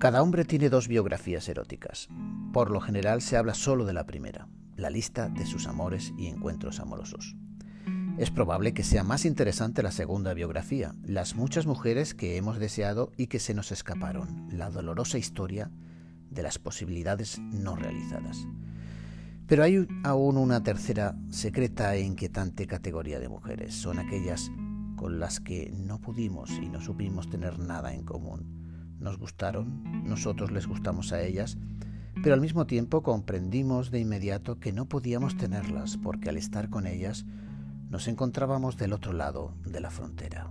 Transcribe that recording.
Cada hombre tiene dos biografías eróticas. Por lo general se habla solo de la primera, la lista de sus amores y encuentros amorosos. Es probable que sea más interesante la segunda biografía, las muchas mujeres que hemos deseado y que se nos escaparon, la dolorosa historia de las posibilidades no realizadas. Pero hay aún una tercera secreta e inquietante categoría de mujeres. Son aquellas con las que no pudimos y no supimos tener nada en común nos gustaron, nosotros les gustamos a ellas, pero al mismo tiempo comprendimos de inmediato que no podíamos tenerlas porque al estar con ellas nos encontrábamos del otro lado de la frontera.